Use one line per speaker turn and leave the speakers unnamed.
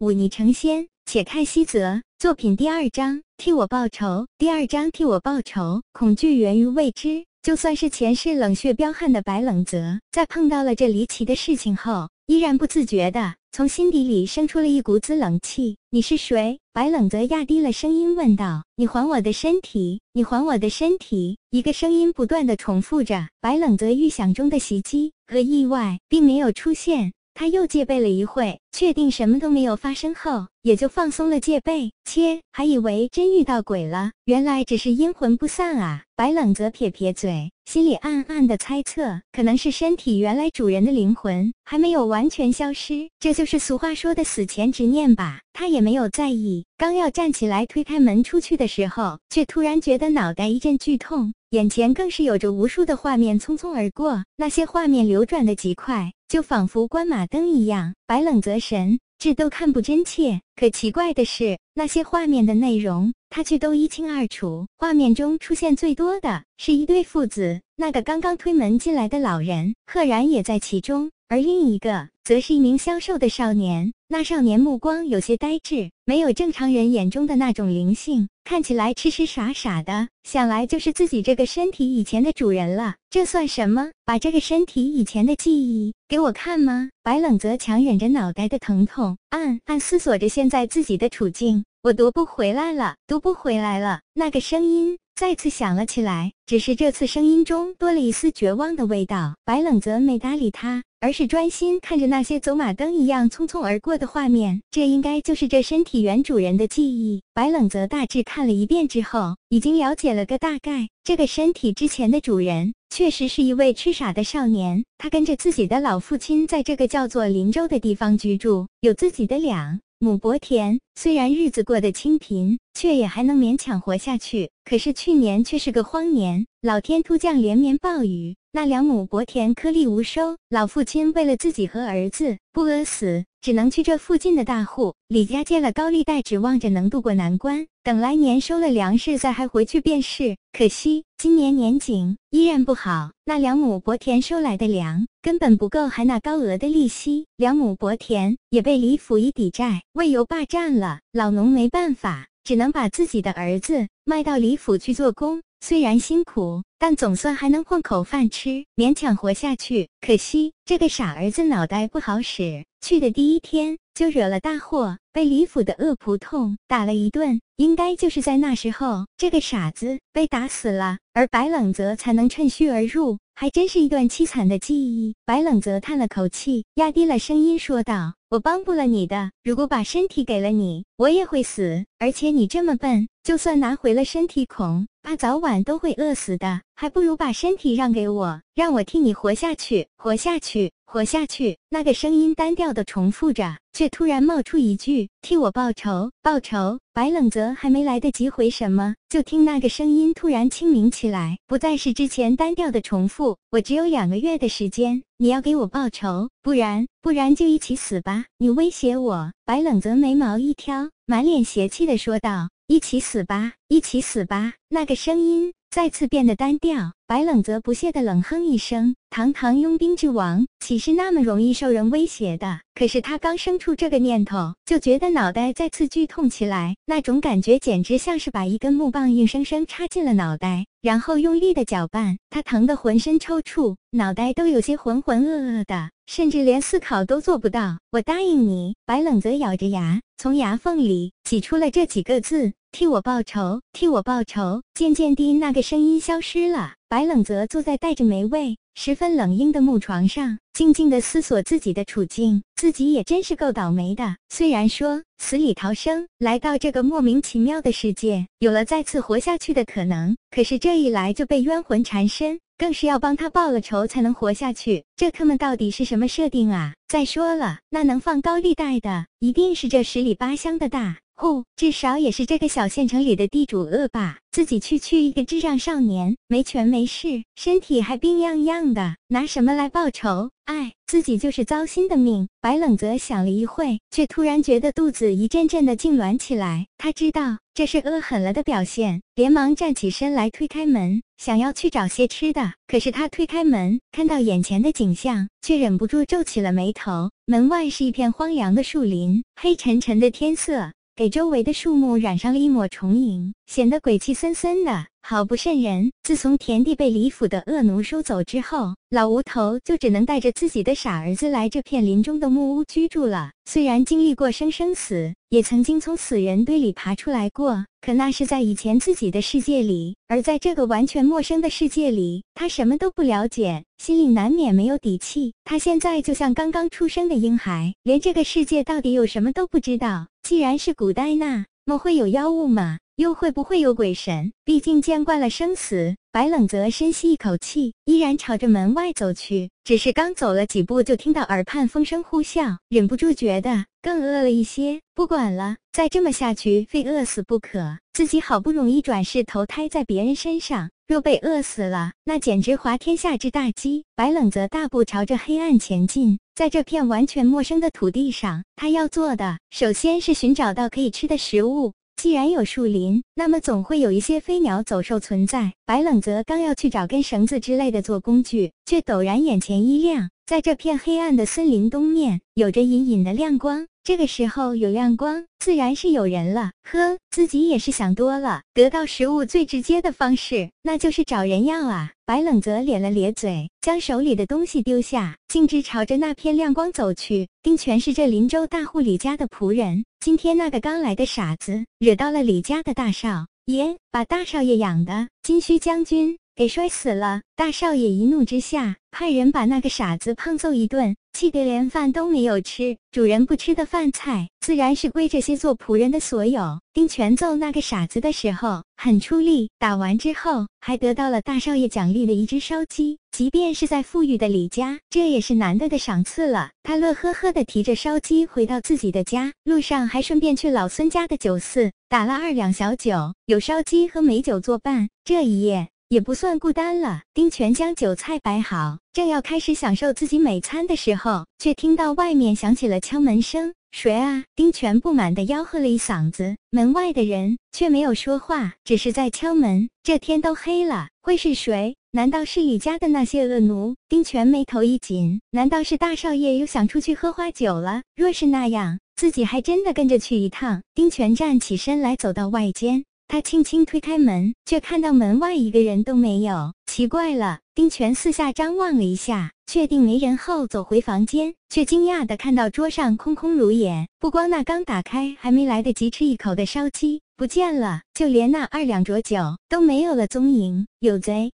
忤逆成仙。且看西泽作品第二章，替我报仇。第二章替我报仇，恐惧源于未知。就算是前世冷血彪悍的白冷泽，在碰到了这离奇的事情后，依然不自觉的从心底里生出了一股子冷气。你是谁？白冷泽压低了声音问道。你还我的身体！你还我的身体！一个声音不断的重复着。白冷泽预想中的袭击和意外并没有出现。他又戒备了一会，确定什么都没有发生后，也就放松了戒备。切，还以为真遇到鬼了，原来只是阴魂不散啊！白冷则撇撇嘴，心里暗暗的猜测，可能是身体原来主人的灵魂还没有完全消失，这就是俗话说的死前执念吧。他也没有在意，刚要站起来推开门出去的时候，却突然觉得脑袋一阵剧痛。眼前更是有着无数的画面匆匆而过，那些画面流转的极快，就仿佛关马灯一样，白冷则神，这都看不真切。可奇怪的是，那些画面的内容，他却都一清二楚。画面中出现最多的是一对父子，那个刚刚推门进来的老人，赫然也在其中。而另一个则是一名消瘦的少年，那少年目光有些呆滞，没有正常人眼中的那种灵性，看起来痴痴傻傻的，想来就是自己这个身体以前的主人了。这算什么？把这个身体以前的记忆给我看吗？白冷则强忍着脑袋的疼痛，暗暗思索着现在自己的处境。我夺不回来了，夺不回来了。那个声音。再次响了起来，只是这次声音中多了一丝绝望的味道。白冷泽没搭理他，而是专心看着那些走马灯一样匆匆而过的画面。这应该就是这身体原主人的记忆。白冷泽大致看了一遍之后，已经了解了个大概。这个身体之前的主人，确实是一位痴傻的少年。他跟着自己的老父亲，在这个叫做林州的地方居住，有自己的两。亩薄田虽然日子过得清贫，却也还能勉强活下去。可是去年却是个荒年，老天突降连绵暴雨，那两亩薄田颗粒无收。老父亲为了自己和儿子不饿死，只能去这附近的大户李家借了高利贷，指望着能渡过难关。等来年收了粮食，再还回去便是。可惜今年年景依然不好，那两亩薄田收来的粮根本不够还那高额的利息，两亩薄田也被李府以抵债，为由霸占了。老农没办法，只能把自己的儿子卖到李府去做工。虽然辛苦，但总算还能混口饭吃，勉强活下去。可惜这个傻儿子脑袋不好使，去的第一天就惹了大祸。被李府的恶仆痛打了一顿，应该就是在那时候，这个傻子被打死了，而白冷泽才能趁虚而入，还真是一段凄惨的记忆。白冷泽叹了口气，压低了声音说道：“我帮不了你的，如果把身体给了你，我也会死。而且你这么笨，就算拿回了身体，恐怕早晚都会饿死的，还不如把身体让给我，让我替你活下去，活下去。”活下去，那个声音单调的重复着，却突然冒出一句：“替我报仇，报仇。”白冷泽还没来得及回什么，就听那个声音突然清明起来，不再是之前单调的重复：“我只有两个月的时间，你要给我报仇，不然，不然就一起死吧！”你威胁我？白冷泽眉毛一挑，满脸邪气的说道：“一起死吧，一起死吧！”那个声音再次变得单调。白冷泽不屑的冷哼一声：“堂堂佣兵之王，岂是那么容易受人威胁的？”可是他刚生出这个念头，就觉得脑袋再次剧痛起来，那种感觉简直像是把一根木棒硬生生插进了脑袋，然后用力的搅拌，他疼得浑身抽搐，脑袋都有些浑浑噩噩的，甚至连思考都做不到。我答应你。白冷泽咬着牙，从牙缝里挤出了这几个字。替我报仇，替我报仇。渐渐地，那个声音消失了。白冷泽坐在带着霉味、十分冷硬的木床上，静静地思索自己的处境。自己也真是够倒霉的。虽然说死里逃生，来到这个莫名其妙的世界，有了再次活下去的可能，可是这一来就被冤魂缠身，更是要帮他报了仇才能活下去。这他们到底是什么设定啊？再说了，那能放高利贷的，一定是这十里八乡的大。不，至少也是这个小县城里的地主恶霸。自己区区一个智障少年，没权没势，身体还病怏怏的，拿什么来报仇？哎，自己就是糟心的命。白冷泽想了一会，却突然觉得肚子一阵阵的痉挛起来。他知道这是饿狠了的表现，连忙站起身来推开门，想要去找些吃的。可是他推开门，看到眼前的景象，却忍不住皱起了眉头。门外是一片荒凉的树林，黑沉沉的天色。给周围的树木染上了一抹重影，显得鬼气森森的，好不瘆人。自从田地被李府的恶奴收走之后，老吴头就只能带着自己的傻儿子来这片林中的木屋居住了。虽然经历过生生死，也曾经从死人堆里爬出来过，可那是在以前自己的世界里，而在这个完全陌生的世界里，他什么都不了解，心里难免没有底气。他现在就像刚刚出生的婴孩，连这个世界到底有什么都不知道。既然是古代，那么会有妖物吗？又会不会有鬼神？毕竟见惯了生死。白冷泽深吸一口气，依然朝着门外走去。只是刚走了几步，就听到耳畔风声呼啸，忍不住觉得更饿了一些。不管了，再这么下去，非饿死不可。自己好不容易转世投胎在别人身上，若被饿死了，那简直滑天下之大稽。白冷泽大步朝着黑暗前进，在这片完全陌生的土地上，他要做的，首先是寻找到可以吃的食物。既然有树林，那么总会有一些飞鸟走兽存在。白冷泽刚要去找根绳子之类的做工具，却陡然眼前一亮，在这片黑暗的森林东面，有着隐隐的亮光。这个时候有亮光，自然是有人了。呵，自己也是想多了。得到食物最直接的方式，那就是找人要啊！白冷泽咧了咧嘴，将手里的东西丢下，径直朝着那片亮光走去。丁全是这林州大户李家的仆人，今天那个刚来的傻子，惹到了李家的大少爷，把大少爷养的金须将军。给摔死了！大少爷一怒之下，派人把那个傻子胖揍一顿，气得连饭都没有吃。主人不吃的饭菜，自然是归这些做仆人的所有。丁权揍那个傻子的时候很出力，打完之后还得到了大少爷奖励的一只烧鸡。即便是在富裕的李家，这也是难得的赏赐了。他乐呵呵的提着烧鸡回到自己的家，路上还顺便去老孙家的酒肆打了二两小酒，有烧鸡和美酒作伴。这一夜。也不算孤单了。丁权将酒菜摆好，正要开始享受自己美餐的时候，却听到外面响起了敲门声。谁啊？丁权不满地吆喝了一嗓子，门外的人却没有说话，只是在敲门。这天都黑了，会是谁？难道是李家的那些恶奴？丁权眉头一紧，难道是大少爷又想出去喝花酒了？若是那样，自己还真的跟着去一趟。丁权站起身来，走到外间。他轻轻推开门，却看到门外一个人都没有。奇怪了，丁权四下张望了一下，确定没人后，走回房间，却惊讶地看到桌上空空如也。不光那刚打开还没来得及吃一口的烧鸡不见了，就连那二两浊酒都没有了踪影。有贼！